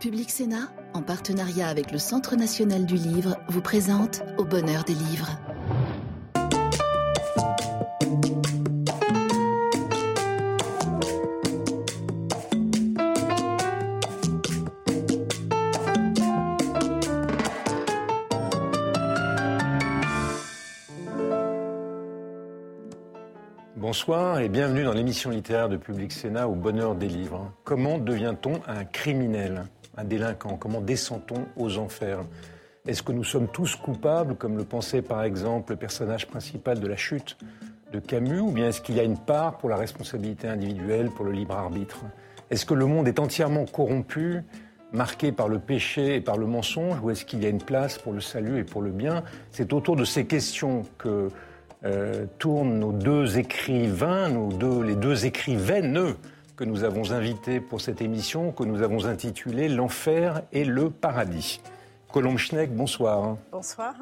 Public Sénat, en partenariat avec le Centre national du livre, vous présente Au bonheur des livres. Bonsoir et bienvenue dans l'émission littéraire de Public Sénat au bonheur des livres. Comment devient-on un criminel, un délinquant. Comment descend-on aux enfers Est-ce que nous sommes tous coupables, comme le pensait par exemple le personnage principal de La Chute de Camus, ou bien est-ce qu'il y a une part pour la responsabilité individuelle, pour le libre arbitre Est-ce que le monde est entièrement corrompu marqué par le péché et par le mensonge, ou est-ce qu'il y a une place pour le salut et pour le bien C'est autour de ces questions que euh, tournent nos deux écrivains, nos deux, les deux écrivaines que nous avons invités pour cette émission, que nous avons intitulée L'enfer et le paradis. Colombe Schneck, bonsoir. Bonsoir.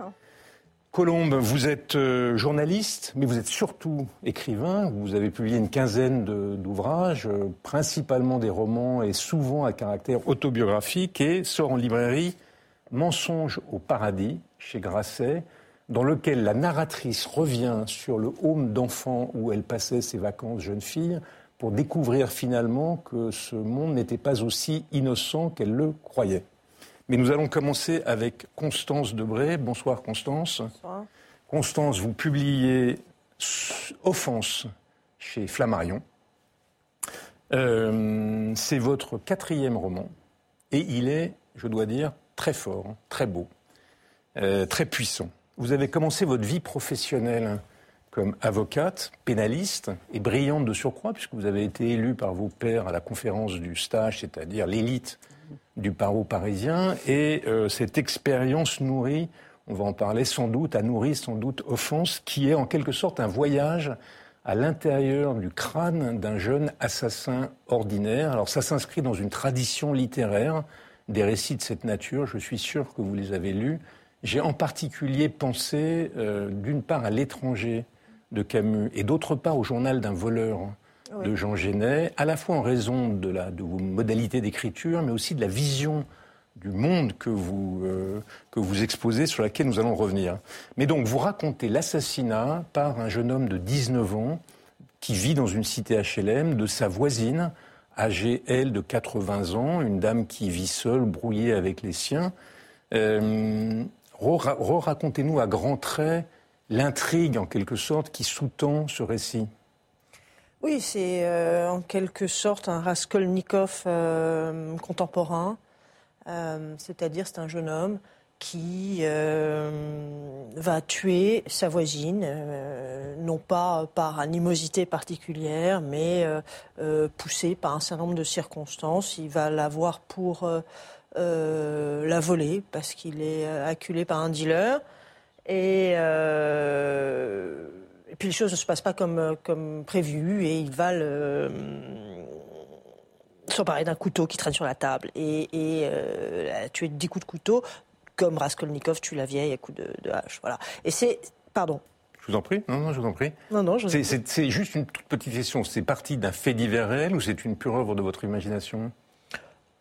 Colombe, vous êtes euh, journaliste, mais vous êtes surtout écrivain. Vous avez publié une quinzaine d'ouvrages, euh, principalement des romans et souvent à caractère autobiographique, et sort en librairie Mensonge au paradis chez Grasset dans lequel la narratrice revient sur le home d'enfant où elle passait ses vacances jeune fille pour découvrir finalement que ce monde n'était pas aussi innocent qu'elle le croyait. Mais nous allons commencer avec Constance Debré. Bonsoir Constance. Bonsoir. Constance, vous publiez Offense chez Flammarion. Euh, c'est votre quatrième roman et il est, je dois dire, très fort, très beau, euh, très puissant. Vous avez commencé votre vie professionnelle comme avocate, pénaliste et brillante de surcroît, puisque vous avez été élue par vos pairs à la conférence du stage, c'est-à-dire l'élite du barreau parisien. Et euh, cette expérience nourrit, on va en parler sans doute, a nourri sans doute Offense, qui est en quelque sorte un voyage à l'intérieur du crâne d'un jeune assassin ordinaire. Alors ça s'inscrit dans une tradition littéraire des récits de cette nature, je suis sûr que vous les avez lus, j'ai en particulier pensé, euh, d'une part, à l'étranger de Camus et d'autre part au journal d'un voleur de Jean Genet, à la fois en raison de, la, de vos modalités d'écriture, mais aussi de la vision du monde que vous, euh, que vous exposez, sur laquelle nous allons revenir. Mais donc, vous racontez l'assassinat par un jeune homme de 19 ans qui vit dans une cité HLM de sa voisine, âgée, elle, de 80 ans, une dame qui vit seule, brouillée avec les siens. Euh, Racontez-nous à grands traits l'intrigue, en quelque sorte, qui sous-tend ce récit. Oui, c'est euh, en quelque sorte un Raskolnikov euh, contemporain. Euh, c'est-à-dire, c'est un jeune homme qui va tuer sa voisine, non pas par animosité particulière, mais poussé par un certain nombre de circonstances. Il va l'avoir pour la voler parce qu'il est acculé par un dealer. Et, euh, et, puis les choses ne se passent pas comme, comme prévu et il va le, s'emparer d'un couteau qui traîne sur la table et, et tuer dix coups de couteau comme Raskolnikov tue la vieille à coups de, de hache. Voilà. Et c'est. Pardon. Je vous en prie. Non, non, je vous en prie. Non, non, c'est juste une toute petite question. C'est parti d'un fait divers réel ou c'est une pure œuvre de votre imagination?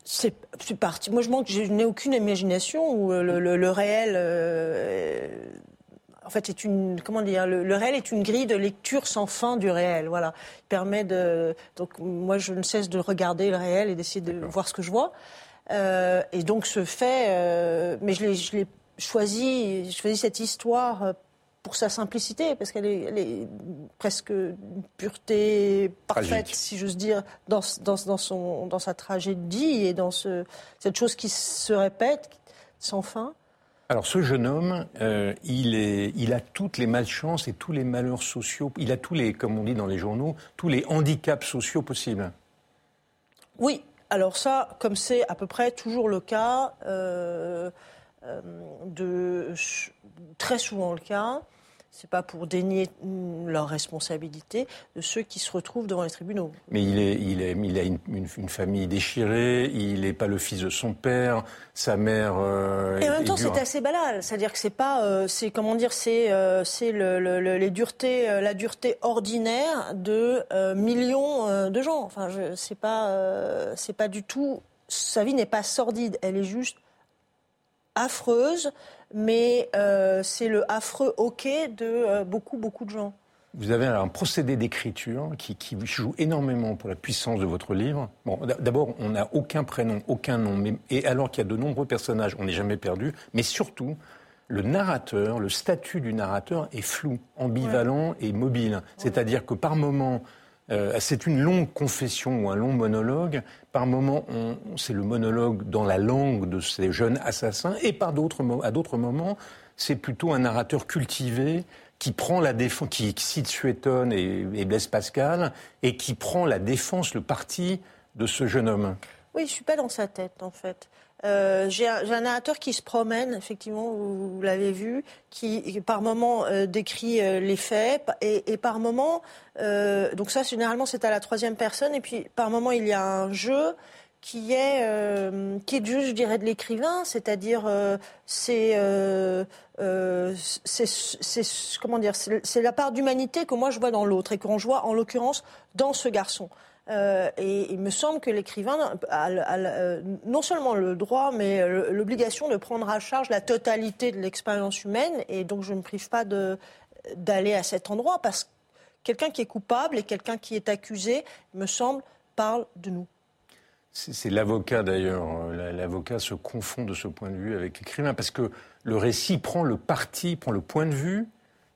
C'est parti. Moi, je, manque, je n'ai aucune imagination où euh, le, réel. Euh, en fait, c'est une comment dire le, réel est une grille de lecture sans fin du réel. Voilà, il permet de. Donc, moi, je ne cesse de regarder le réel et d'essayer de voir ce que je vois. Euh, et donc, ce fait, mais je l'ai choisi, je choisi cette histoire pour sa simplicité, parce qu'elle est, presque une pureté parfaite, si j'ose dire, dans, dans, dans, son, dans sa tragédie et dans ce, cette chose qui se répète sans fin. Alors ce jeune homme, euh, il, est, il a toutes les malchances et tous les malheurs sociaux, il a tous les, comme on dit dans les journaux, tous les handicaps sociaux possibles. Oui, alors ça, comme c'est à peu près toujours le cas, euh, de, très souvent le cas, c'est pas pour dénier leur responsabilité de ceux qui se retrouvent devant les tribunaux. Mais il, est, il, est, il a une, famille déchirée, il n'est pas le fils de son père, sa mère. Euh, et en même temps, c'est assez banal. C'est-à-dire que c'est pas, euh, c'est comment dire, c'est euh, c'est le, les duretés, la dureté ordinaire de millions de gens. Enfin, c'est pas c'est pas du tout sa vie n'est pas sordide, elle est juste affreuse, mais euh, c'est le affreux hockey de euh, beaucoup, beaucoup de gens. Vous avez un procédé d'écriture qui, joue énormément pour la puissance de votre livre. Bon, d'abord, on n'a aucun prénom, aucun nom, mais, et alors qu'il y a de nombreux personnages, on n'est jamais perdu. Mais surtout, le narrateur, le statut du narrateur est flou, ambivalent et mobile. C'est-à-dire que par moment, euh, c'est une longue confession ou un long monologue. Par moment, c'est le monologue dans la langue de ces jeunes assassins, et par à d'autres moments, c'est plutôt un narrateur cultivé qui prend la défense, qui cite Suétone et, et Blaise Pascal, et qui prend la défense, le parti de ce jeune homme. Oui, je suis pas dans sa tête, en fait. Euh, j'ai un, narrateur qui se promène, effectivement, vous, l'avez vu, qui par moment euh, décrit euh, les faits et, par moment, donc ça généralement c'est à la troisième personne, et puis par moment il y a un jeu qui est qui est je dirais, de l'écrivain, c'est-à-dire c'est c'est comment dire, c'est la part d'humanité que moi je vois dans l'autre et qu'on voit en l'occurrence dans ce garçon. Euh, et il me semble que l'écrivain a, euh, non seulement le droit, mais l'obligation de prendre à charge la totalité de l'expérience humaine. Et donc je ne prive pas d'aller à cet endroit parce que quelqu'un qui est coupable et quelqu'un qui est accusé, me semble, parle de nous. C'est l'avocat d'ailleurs. L'avocat se confond de ce point de vue avec l'écrivain parce que le récit prend le parti, prend le point de vue,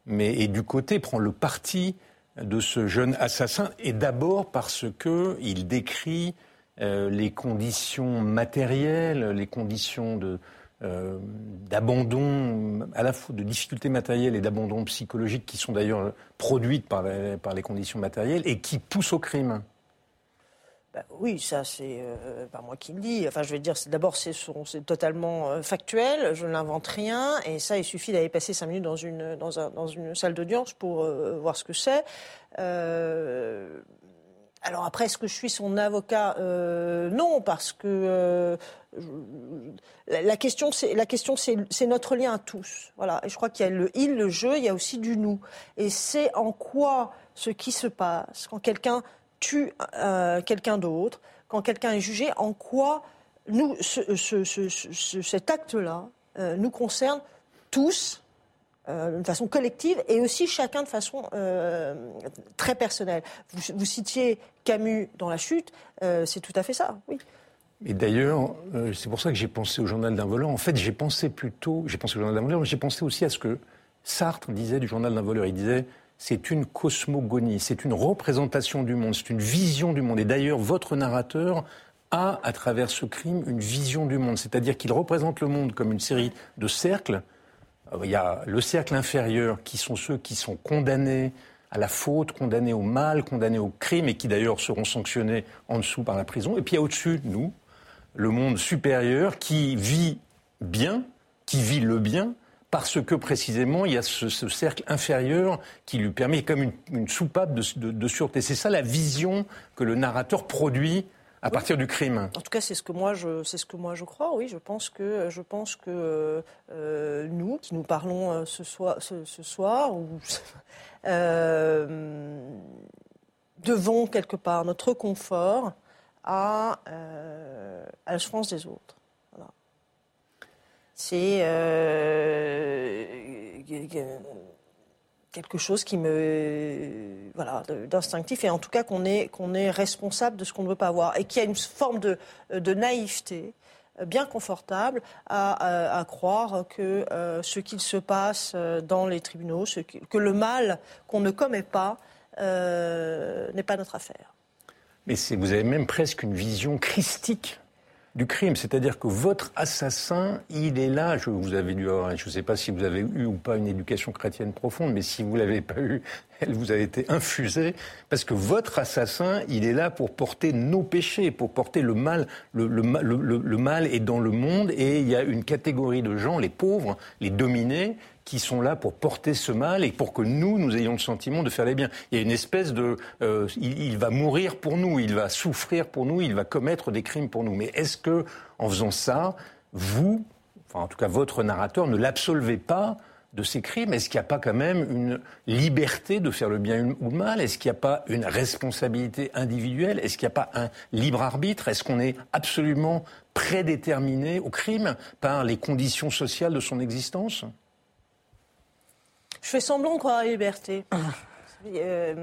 mais et du côté prend le parti de ce jeune assassin, et d'abord parce qu'il décrit euh, les conditions matérielles, les conditions euh, d'abandon, à la fois de difficultés matérielles et d'abandon psychologique qui sont d'ailleurs produites par par les conditions matérielles et qui poussent au crime. Bah oui, ça c'est euh, pas moi qui le dis. Enfin, je vais dire, d'abord c'est totalement euh, factuel. Je n'invente rien, et ça, il suffit d'aller passer cinq minutes dans une salle d'audience pour euh, voir ce que c'est. alors après, est-ce que je suis son avocat? Non, parce que la question, c'est la question, c'est notre lien à tous. Voilà, et je crois qu'il y a le il, le je, il y a aussi du nous, et c'est en quoi ce qui se passe quand quelqu'un tue euh, quelqu'un d'autre, quand quelqu'un est jugé, en quoi nous, cet acte-là euh, nous concerne tous euh, d'une façon collective et aussi chacun de façon très personnelle. Vous, citiez Camus dans La Chute, c'est tout à fait ça, oui. Et d'ailleurs, c'est pour ça que j'ai pensé au journal d'un voleur. En fait, j'ai pensé plutôt, j'ai pensé au journal d'un voleur, mais j'ai pensé aussi à ce que Sartre disait du journal d'un voleur. Il disait c'est une cosmogonie, c'est une représentation du monde, c'est une vision du monde. Et d'ailleurs, votre narrateur a, à travers ce crime, une vision du monde. C'est-à-dire qu'il représente le monde comme une série de cercles. Euh, il y a le cercle inférieur, qui sont ceux qui sont condamnés à la faute, condamnés au mal, condamnés au crime, et qui d'ailleurs seront sanctionnés en dessous par la prison. Et puis il y a au-dessus, nous, le monde supérieur, qui vit bien, qui vit le bien, parce que précisément il y a ce, cercle inférieur qui lui permet comme une, soupape de, sûreté. C'est ça la vision que le narrateur produit à partir du crime. En tout cas, c'est ce que moi je, c'est ce que moi je crois. Oui, je pense que je pense que euh, nous, qui nous parlons euh, ce soir, ce, soir, euh, devons quelque part notre confort à, à la souffrance des autres c'est euh, quelque chose qui me voilà d'instinctif et en tout cas qu'on est qu'on est responsable de ce qu'on ne veut pas voir et qui a une forme de, naïveté bien confortable à, croire que euh, ce qu'il se passe dans les tribunaux, que, le mal qu'on ne commet pas euh, n'est pas notre affaire. Mais vous avez même presque une vision christique du crime. C'est-à-dire que votre assassin, il est là. Je, vous avez dû je ne sais pas si vous avez eu ou pas une éducation chrétienne profonde, mais si vous l'avez pas eu, elle vous a été infusée. Parce que votre assassin, il est là pour porter nos péchés, pour porter le mal. Le, le, le mal est dans le monde et il y a une catégorie de gens, les pauvres, les dominés, qui sont là pour porter ce mal et pour que nous, nous ayons le sentiment de faire les biens. Il y a une espèce de... Euh, il, va mourir pour nous, il va souffrir pour nous, il va commettre des crimes pour nous. Mais est-ce que, en faisant ça, vous, enfin en tout cas votre narrateur, ne l'absolvez pas de ces crimes? Est-ce qu'il n'y a pas quand même une liberté de faire le bien ou le mal? Est-ce qu'il n'y a pas une responsabilité individuelle? Est-ce qu'il n'y a pas un libre arbitre? Est-ce qu'on est absolument prédéterminé au crime par les conditions sociales de son existence? Je fais semblant de croire à la liberté. Euh,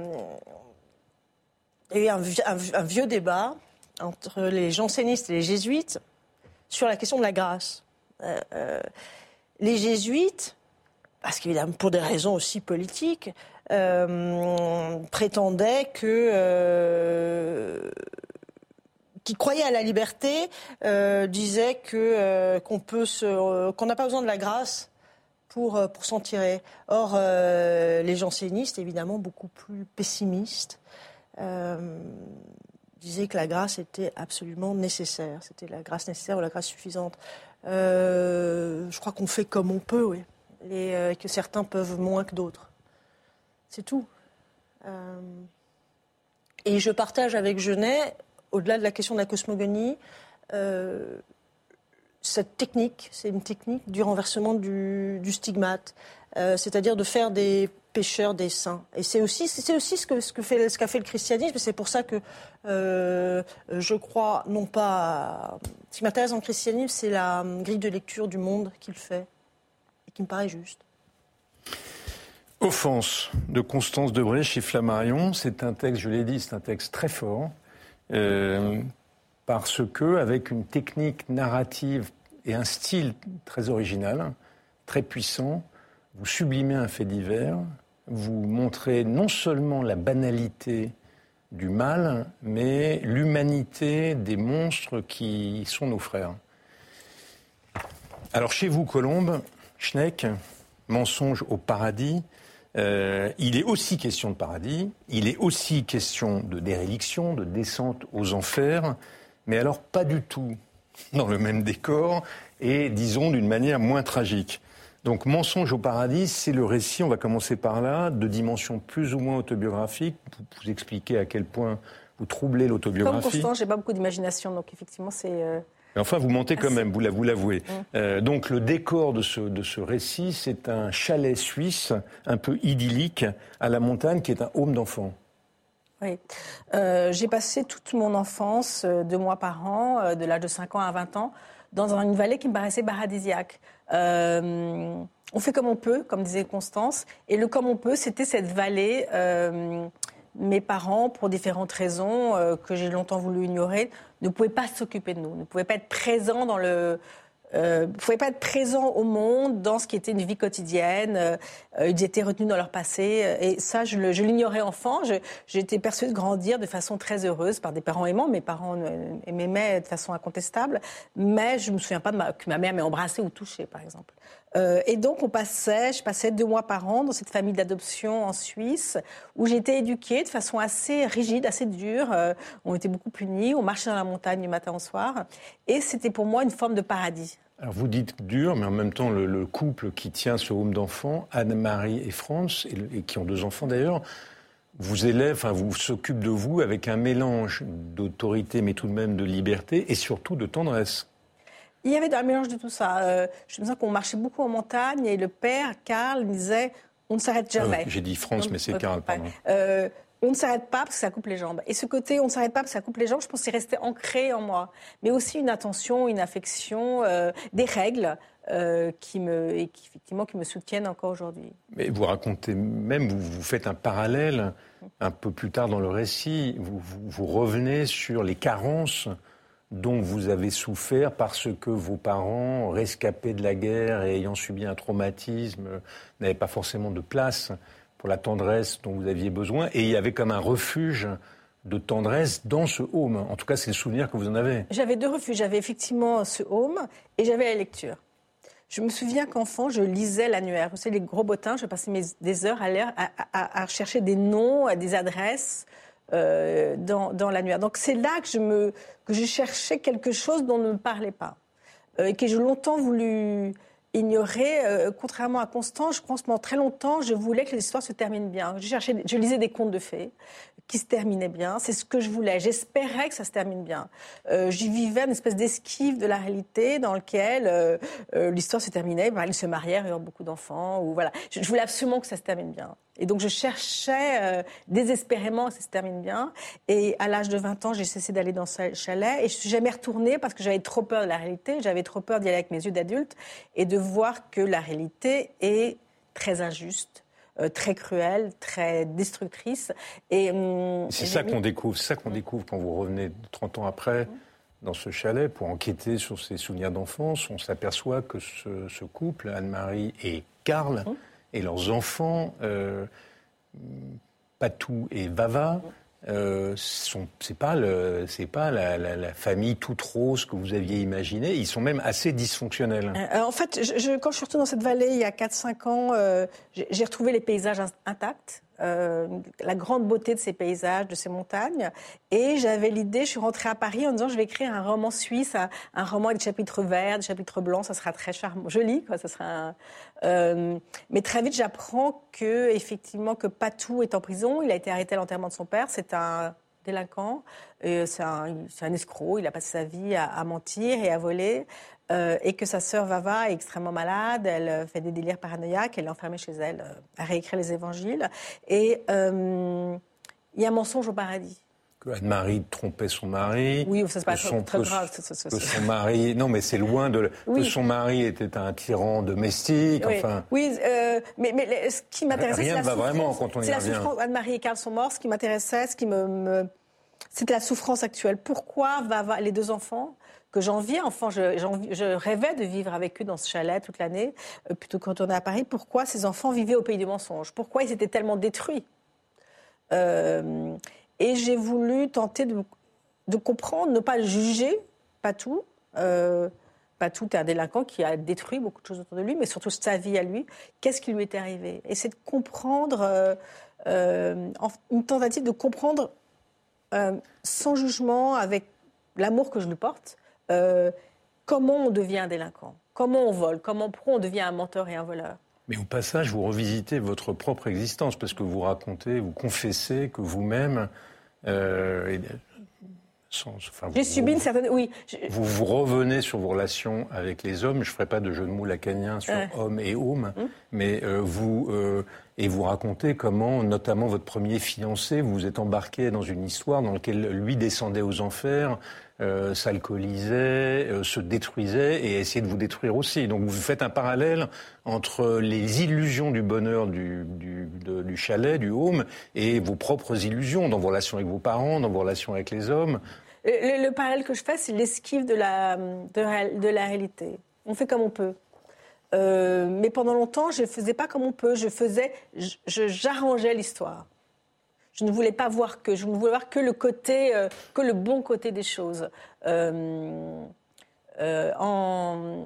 il y a eu un, vieux débat entre les jansénistes et les jésuites sur la question de la grâce. Euh, euh, les jésuites, parce qu'évidemment pour des raisons aussi politiques, euh, prétendaient que qui croyaient à la liberté se qu'on n'a pas besoin de la grâce pour pour s'en tirer. Or les jansénistes évidemment beaucoup plus pessimistes disaient que la grâce était absolument nécessaire. C'était la grâce nécessaire ou la grâce suffisante. Euh, je crois qu'on fait comme on peut, oui. Et euh, que certains peuvent moins que d'autres. C'est tout. Euh, et je partage avec Genet, au-delà de la question de la cosmogonie, cette technique, c'est une technique du renversement du, stigmate, c'est-à-dire de faire des pécheurs des saints. Et c'est aussi, c'est aussi ce, que, ce, fait, qu'a fait le christianisme. C'est pour ça que je crois, non pas ce qui m'intéresse le christianisme, c'est la grille de lecture du monde qu'il fait et qui me paraît juste. Offense de Constance Debré chez Flammarion, c'est un texte, je l'ai dit, c'est un texte très fort, euh, parce que avec une technique narrative et un style très original, très puissant, vous sublimez un fait divers, vous montrez non seulement la banalité du mal, mais l'humanité des monstres qui sont nos frères. Alors chez vous, Colombe, Schneck, mensonge au paradis, euh, il est aussi question de paradis, il est aussi question de déréliction, de descente aux enfers, mais alors pas du tout dans le même décor et disons d'une manière moins tragique. Donc Mensonge au paradis, c'est le récit, on va commencer par là, de dimension plus ou moins autobiographique. Vous, vous expliquez à quel point vous troublez l'autobiographie. Comme Constant, j'ai pas beaucoup d'imagination, donc effectivement c'est... Euh, enfin, vous mentez quand même, vous l'avouez. Mm. Euh, donc le décor de ce, de ce récit, c'est un chalet suisse un peu idyllique à la montagne qui est un home d'enfant. Oui. Euh, j'ai passé toute mon enfance, deux mois par an, de l'âge de 5 ans à 20 ans, dans une vallée qui me paraissait paradisiaque. Euh, on fait comme on peut, comme disait Constance. Et le comme on peut, c'était cette vallée. Euh, mes parents, pour différentes raisons euh, que j'ai longtemps voulu ignorer, ne pouvaient pas s'occuper de nous, ne pouvaient pas être présents dans le, euh, pouvaient pas être présents au monde dans ce qui était une vie quotidienne. Euh, ils étaient retenus dans leur passé. Et ça, je, l'ignorais enfant. J'étais persuadée de grandir de façon très heureuse par des parents aimants. Mes parents m'aimaient de façon incontestable. Mais je me souviens pas de que ma mère m'ait embrassée ou touchée, par exemple. Euh, et donc, on passait, je passais deux mois par an dans cette famille d'adoption en Suisse, où j'étais éduquée de façon assez rigide, assez dure. Euh, on était beaucoup punis, on marchait dans la montagne du matin au soir. Et c'était pour moi une forme de paradis. Alors vous dites dur, mais en même temps, le, couple qui tient ce home d'enfants, Anne-Marie et France, et, qui ont deux enfants d'ailleurs, vous élève, enfin, vous s'occupe de vous avec un mélange d'autorité, mais tout de même de liberté, et surtout de tendresse. Il y avait un mélange de tout ça. Euh, je me souviens qu'on marchait beaucoup en montagne, et le père, Karl, disait on ne s'arrête ah jamais. J'ai dit France, mais c'est Karl, pardon. Euh, on ne s'arrête pas parce que ça coupe les jambes. Et ce côté on ne s'arrête pas parce que ça coupe les jambes, je pense que c'est resté ancré en moi. Mais aussi une attention, une affection, euh, des règles. Euh, qui me et qui, effectivement qui me soutiennent encore aujourd'hui. Mais vous racontez même, vous, vous, faites un parallèle un peu plus tard dans le récit. Vous, vous, revenez sur les carences dont vous avez souffert parce que vos parents, rescapés de la guerre et ayant subi un traumatisme, n'avaient pas forcément de place pour la tendresse dont vous aviez besoin. Et il y avait comme un refuge de tendresse dans ce home. En tout cas, c'est le souvenir que vous en avez. J'avais deux refuges. J'avais effectivement ce home et j'avais la lecture. Je me souviens qu'enfant, je lisais l'annuaire. Vous savez, les gros bottins, je passais des heures à, à, chercher des noms, des adresses euh, dans, dans l'annuaire. Donc c'est là que je, me, que cherchais quelque chose dont on ne me parlait pas. Euh, et que j'ai longtemps voulu ignorer, euh, contrairement à Constance, je pense pendant très longtemps, je voulais que l'histoire se termine bien. Je, cherchais, je lisais des contes de fées qui se terminait bien. C'est ce que je voulais. J'espérais que ça se termine bien. Euh, J'y vivais une espèce d'esquive de la réalité dans lequel euh, euh, l'histoire se terminait. Ben, ils se marièrent, ils ont beaucoup d'enfants. Voilà. Je, je, voulais absolument que ça se termine bien. Et donc je cherchais désespérément que ça se termine bien. Et à l'âge de 20 ans, j'ai cessé d'aller dans ce chalet. Et je suis jamais retournée parce que j'avais trop peur de la réalité. J'avais trop peur d'y aller avec mes yeux d'adulte et de voir que la réalité est très injuste très cruelle, très destructrice. Et hum, c'est ça qu'on découvre, ça qu'on découvre quand vous revenez 30 ans après. Dans ce chalet, pour enquêter sur ses souvenirs d'enfance, on s'aperçoit que ce, couple, Anne-Marie et Karl, hum. et leurs enfants, euh, Patou et Vava, euh, c'est pas le, c'est pas la, la, la, famille toute rose que vous aviez imaginé. Ils sont même assez dysfonctionnels. Euh, en fait, je, quand je suis retournée dans cette vallée il y a 4-5 ans, euh, j'ai retrouvé les paysages intacts. Euh, la grande beauté de ces paysages, de ces montagnes. Et j'avais l'idée, je suis rentrée à Paris en disant je vais écrire un roman suisse, un, roman avec des chapitres verts, des chapitres blancs, ça sera très charmant, joli, quoi. Ça sera. Euh, mais très vite, j'apprends que effectivement que Patou est en prison. Il a été arrêté à l'enterrement de son père. C'est un délinquant, c'est un, escroc. Il a passé sa vie à, à mentir et à voler. Euh, et que sa sœur Vava est extrêmement malade, elle euh, fait des délires paranoïaques, elle est enfermée chez elle euh, à réécrire les évangiles. Et il y a un mensonge au paradis. Que Anne-Marie trompait son mari. Oui, ça se passe très, très grave. Que son mari, non, mais c'est loin de. Que son mari était un tyran domestique. Oui, enfin. oui mais, mais, ce qui m'intéressait, rien ne va vraiment quand on y revient. Anne-Marie et Karl sont morts. Ce qui m'intéressait, ce qui me, me... c'était la souffrance actuelle. Pourquoi les deux enfants que j'enviais. Enfin, je, je, rêvais de vivre avec eux dans ce chalet toute l'année, euh, plutôt que retourner à Paris. Pourquoi ces enfants vivaient au pays du mensonge? Pourquoi ils étaient tellement détruits? Euh, Et j'ai voulu tenter de, comprendre, ne pas juger, pas tout. Euh, pas tout est un délinquant qui a détruit beaucoup de choses autour de lui, mais surtout sa vie à lui. Qu'est-ce qui lui est arrivé? Et c'est de comprendre, une tentative de comprendre sans jugement, avec l'amour que je lui porte, euh, comment on devient un délinquant? Comment on vole? Comment on devient un menteur et un voleur? Mais au passage, vous revisitez votre propre existence parce que vous racontez, vous confessez que vous-même, euh, j'ai subi une certaine. Oui. Vous, vous revenez sur vos relations avec les hommes. Je ne ferai pas de jeu de mots lacanien sur homme et homme, hum. mais euh, vous. et vous racontez comment, notamment votre premier fiancé, vous vous êtes embarqué dans une histoire dans laquelle lui descendait aux enfers, euh, s'alcoolisait, euh, se détruisait et essayait de vous détruire aussi. Donc vous faites un parallèle entre les illusions du bonheur du, chalet, du home, et vos propres illusions dans vos relations avec vos parents, dans vos relations avec les hommes. Le, parallèle que je fais, c'est l'esquive de la, de, de, la réalité. On fait comme on peut. Euh, mais pendant longtemps, je ne faisais pas comme on peut. Je faisais, j'arrangeais l'histoire. Je ne voulais pas voir que, je ne voulais voir que le côté, euh, que le bon côté des choses. Euh, euh,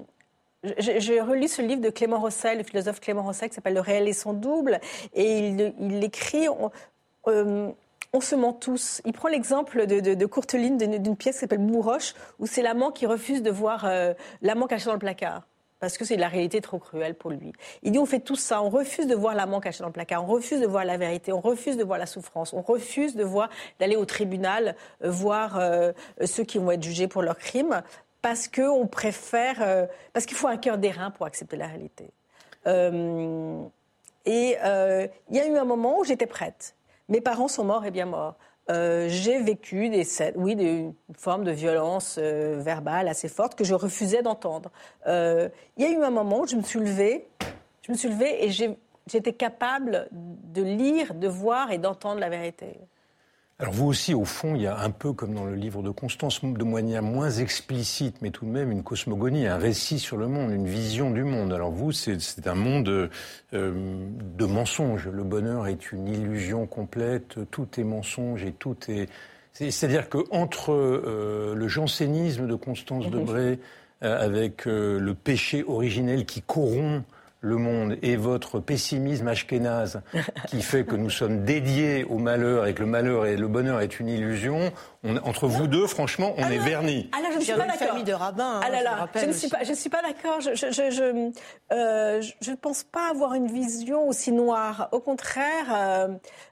j'ai relu ce livre de Clément Rosset, le philosophe Clément Rosset, qui s'appelle Le réel et son double, et il, écrit. On, se ment tous. Il prend l'exemple de, de, de Courteline d'une pièce qui s'appelle Bourroche, où c'est l'amant qui refuse de voir l'amant caché dans le placard parce que c'est la réalité trop cruelle pour lui. Il dit on fait tout ça, on refuse de voir l'amant caché dans le placard, on refuse de voir la vérité, on refuse de voir la souffrance, on refuse de voir d'aller au tribunal euh, voir euh, ceux qui vont être jugés pour leurs crimes parce qu'on préfère euh, parce qu'il faut un cœur d'airain pour accepter la réalité. et il y a eu un moment où j'étais prête. Mes parents sont morts et bien morts. Euh, j'ai vécu des oui, des, formes de violence euh, verbale assez forte que je refusais d'entendre. Euh, il y a eu un moment où je me suis je me suis levée et j'étais capable de lire, de voir et d'entendre la vérité. Alors vous aussi, au fond, il y a un peu comme dans le livre de Constance, de manière moins explicite, mais tout de même une cosmogonie, un récit sur le monde, une vision du monde. Alors vous, c'est un monde euh, de mensonges. Le bonheur est une illusion complète, tout est mensonge et tout est... C'est-à-dire que entre euh, le jansénisme de Constance mhm. Debré, euh, avec le péché originel qui corrompt le Monde et votre pessimisme ashkénaze qui fait que nous sommes dédiés au malheur et que le malheur et le bonheur est une illusion, entre vous deux, franchement, on est vernis. Ah là, je ne suis pas d'accord. famille de rabbins. Ah là là, je, ne suis pas, je suis pas d'accord. Je je, euh, je, ne pense pas avoir une vision aussi noire. Au contraire, euh,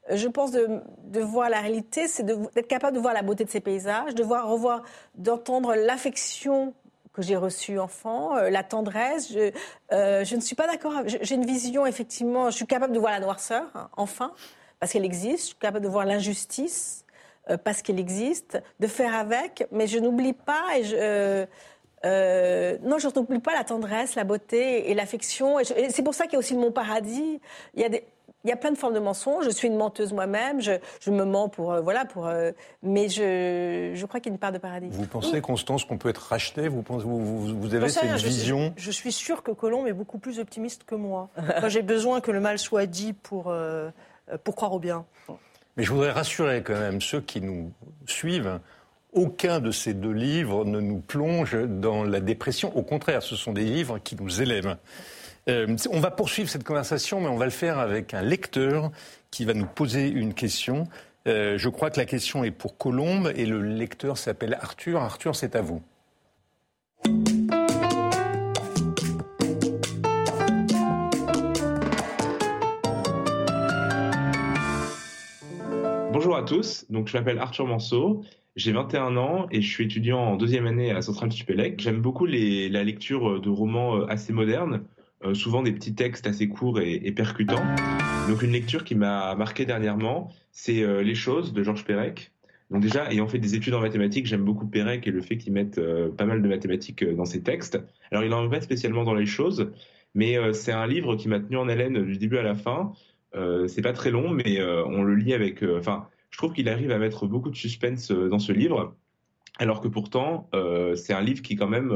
je pense de, de, voir la réalité, c'est d'être capable de voir la beauté de ces paysages, de voir, revoir, d'entendre l'affection que j'ai reçu enfant, euh, la tendresse. Je, euh, je, ne suis pas d'accord. J'ai une vision, effectivement, je suis capable de voir la noirceur, hein, enfin, parce qu'elle existe. Je suis capable de voir l'injustice, euh, parce qu'elle existe, de faire avec, mais je n'oublie pas et je. non, je n'oublie pas la tendresse, la beauté et l'affection. Et, c'est pour ça qu'il y a aussi Mon Paradis. Il y a des, il y a plein de formes de mensonges. Je suis une menteuse moi-même. Je, me mens pour euh, voilà pour. Euh, mais je, je crois qu'il y a une part de paradis. Vous pensez, Constance, qu'on peut être racheté? Vous, pensez, vous, vous, avez cette vision? je, suis sûre que Colombe est beaucoup plus optimiste que moi. moi J'ai besoin que le mal soit dit pour euh, pour croire au bien. Mais je voudrais rassurer quand même ceux qui nous suivent. Aucun de ces deux livres ne nous plonge dans la dépression. Au contraire, ce sont des livres qui nous élèvent. Euh, on va poursuivre cette conversation, mais on va le faire avec un lecteur qui va nous poser une question. Euh, je crois que la question est pour Colombe et le lecteur s'appelle Arthur. Arthur, c'est à vous. Bonjour à tous, donc je m'appelle Arthur Manceau, j'ai 21 ans et je suis étudiant en deuxième année à Centrale Supélec. J'aime beaucoup la lecture de romans euh, assez modernes euh, souvent des petits textes assez courts et, percutants. Donc une lecture qui m'a marqué dernièrement, c'est euh, Les choses de Georges Perec. Donc déjà, ayant fait des études en mathématiques, j'aime beaucoup Perec et le fait qu'il mette euh, pas mal de mathématiques dans ses textes. Alors il en met spécialement dans les choses, mais c'est un livre qui m'a tenu en haleine du début à la fin. c'est pas très long, mais on le lit avec. Enfin, je trouve qu'il arrive à mettre beaucoup de suspense dans ce livre, alors que pourtant c'est un livre qui quand même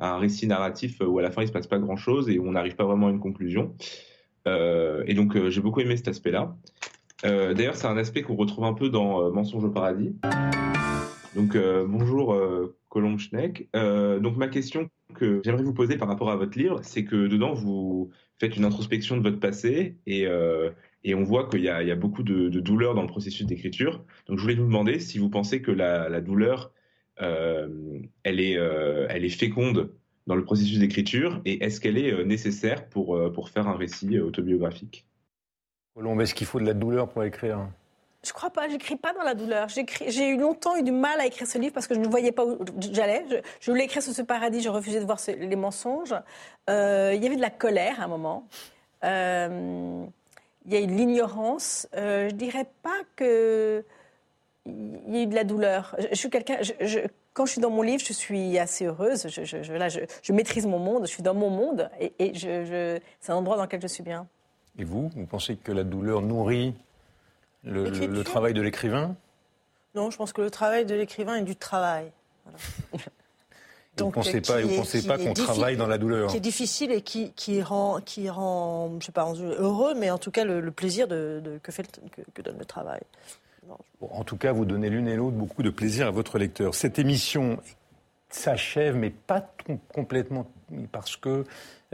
un récit narratif où à la fin il se passe pas grand chose et on n'arrive pas vraiment à une conclusion. Euh, et donc euh, j'ai beaucoup aimé cet aspect-là. Euh, d'ailleurs, c'est un aspect qu'on retrouve un peu dans Mensonge au paradis. Donc bonjour Colombe Schneck. donc ma question que j'aimerais vous poser par rapport à votre livre, c'est que dedans vous faites une introspection de votre passé et, et on voit qu'il y, y, a beaucoup de, douleur dans le processus d'écriture. Donc je voulais vous demander si vous pensez que la, douleur elle, est, euh, elle est féconde dans le processus d'écriture et est-ce qu'elle est euh, nécessaire pour, pour faire un récit autobiographique? Colombe, est-ce qu'il faut de la douleur pour écrire? Je crois pas, j'écris pas dans la douleur. J'ai eu longtemps eu du mal à écrire ce livre parce que je ne voyais pas où j'allais. Je, voulais écrire sur ce paradis, je refusais de voir les mensonges. il y avait de la colère à un moment. il y a eu de l'ignorance. je dirais pas que il y a eu de la douleur. Je, suis quelqu'un. quand je suis dans mon livre, je suis assez heureuse. Je, là, je, maîtrise mon monde. Je suis dans mon monde et, et c'est un endroit dans lequel je suis bien. Et vous, vous pensez que la douleur nourrit le, travail de l'écrivain? Non, je pense que le travail de l'écrivain est du travail. vous ne pensez pas, pensez pas qu'on travaille dans la douleur? Qui est difficile et qui, qui rend, qui rend, je sais pas, heureux, mais en tout cas le, plaisir de, que, fait, que donne le travail en tout cas, vous donnez l'une et l'autre beaucoup de plaisir à votre lecteur. Cette émission s'achève, mais pas complètement, parce que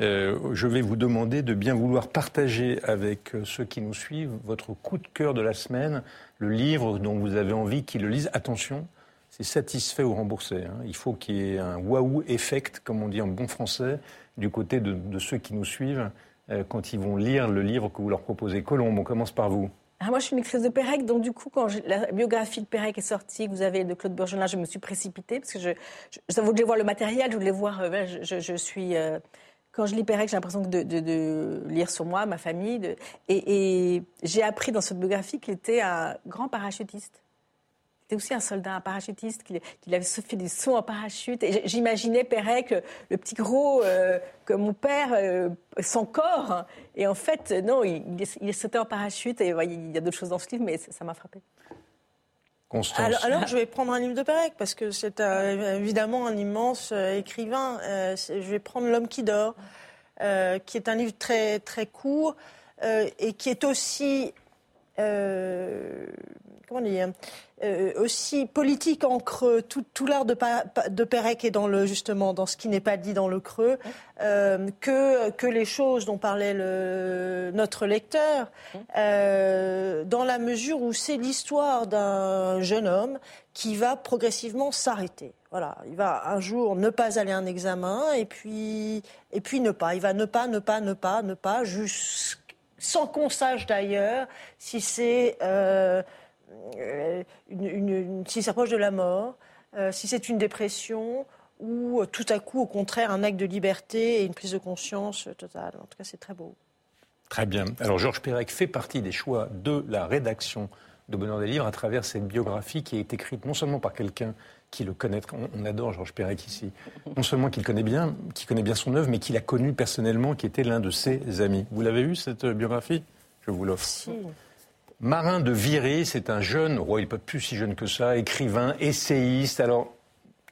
euh, je vais vous demander de bien vouloir partager avec euh, ceux qui nous suivent votre coup de cœur de la semaine, le livre dont vous avez envie qu'ils le lisent. Attention, c'est satisfait ou remboursé. Hein. Il faut qu'il y ait un waouh effect, comme on dit en bon français, du côté de, ceux qui nous suivent euh, quand ils vont lire le livre que vous leur proposez. Colombe, on commence par vous. Ah, moi, je suis lectrice de Pérec, donc du coup, quand la biographie de Pérec est sortie, que vous avez de Claude Bourgeon, je me suis précipitée parce que je, je, voulais voir le matériel, je voulais voir. Euh, je, suis. Euh, quand je lis Pérec, j'ai l'impression de, lire sur moi, ma famille. Et j'ai appris dans cette biographie qu'il était un grand parachutiste. C'était aussi un soldat, un parachutiste, qu'il avait fait des sauts en parachute. Et j'imaginais Pérec, le, petit gros, euh, que mon père, euh, son corps. Et en fait, non, il, il, sautait en parachute. Et il y a d'autres choses dans ce livre, mais ça m'a frappé. Alors, alors, je vais prendre un livre de Pérec, parce que c'est euh, évidemment un immense écrivain. je vais prendre L'homme qui dort, qui est un livre très, très court et qui est aussi comment dire, euh, aussi politique en creux. Tout, tout l'art de, de Pérec est dans le justement dans ce qui n'est pas dit dans le creux, euh, que que les choses dont parlait le, notre lecteur, euh, dans la mesure où c'est l'histoire d'un jeune homme qui va progressivement s'arrêter. Voilà, il va un jour ne pas aller à un examen et puis et puis ne pas. Il va ne pas, ne pas, ne pas, ne pas, juste sans qu'on sache d'ailleurs si c'est euh, euh, une, si s'approche de la mort, euh, si c'est une dépression ou euh, tout à coup, au contraire, un acte de liberté et une prise de conscience totale. En tout cas, c'est très beau. Très bien. Alors, Georges Perec fait partie des choix de la rédaction de Bonheur des Livres à travers cette biographie qui est écrite non seulement par quelqu'un qui le connaît, on, adore Georges Perec ici, non seulement qu'il connaît bien, qui connaît bien son œuvre, mais qu'il a connu personnellement, qui était l'un de ses amis. Vous l'avez vu, cette biographie? Je vous l'offre. Marin de Viry, c'est un jeune, oh, il pas plus si jeune que ça, écrivain, essayiste, alors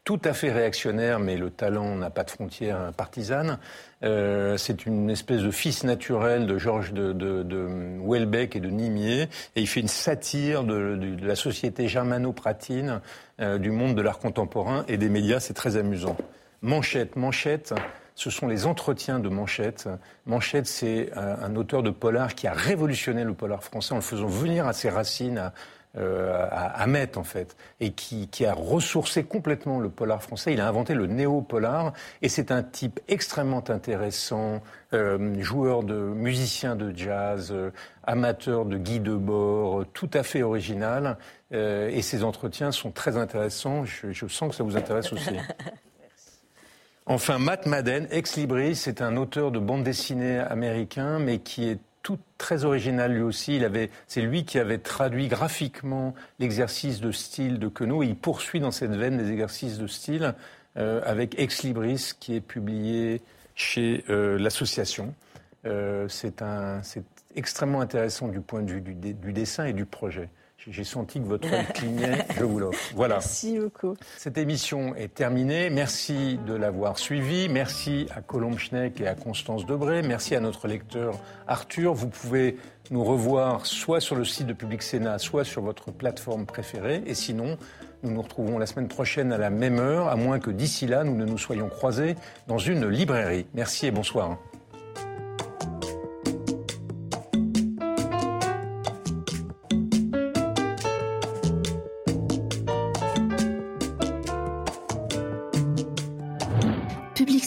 tout à fait réactionnaire, mais le talent n'a pas de frontières partisanes. Euh, c'est une espèce de fils naturel de Georges de, de, et de Nimier, et il fait une satire de, la société germano-pratine, euh, du monde de l'art contemporain et des médias, c'est très amusant. Manchette, Manchette, ce sont les entretiens de Manchette. Manchette, c'est un, auteur de polar qui a révolutionné le polar français en le faisant venir à ses racines, à, euh, à, Met, en fait, et qui, a ressourcé complètement le polar français. Il a inventé le néo-polar, et c'est un type extrêmement intéressant, euh, joueur de musicien de jazz, euh, amateur de Guy Debord, tout à fait original, et ses entretiens sont très intéressants. Je, je sens que ça vous intéresse aussi. Enfin, Matt Madden, ex libris, c'est un auteur de bande dessinée américain, mais qui est tout très original lui aussi. C'est lui qui avait traduit graphiquement l'exercice de style de Queneau. Il poursuit dans cette veine des exercices de style euh, avec Ex Libris, qui est publié chez euh, l'association. Euh, c'est extrêmement intéressant du point de vue du dessin et du projet. J'ai senti que votre œil clignait, je vous l'offre. Voilà. Merci beaucoup. Cette émission est terminée. Merci de l'avoir suivie. Merci à Colombe Schneck et à Constance Debré. Merci à notre lecteur Arthur. Vous pouvez nous revoir soit sur le site de Public Sénat, soit sur votre plateforme préférée. Et sinon, nous nous retrouvons la semaine prochaine à la même heure, à moins que d'ici là, nous ne nous soyons croisés dans une librairie. Merci et bonsoir.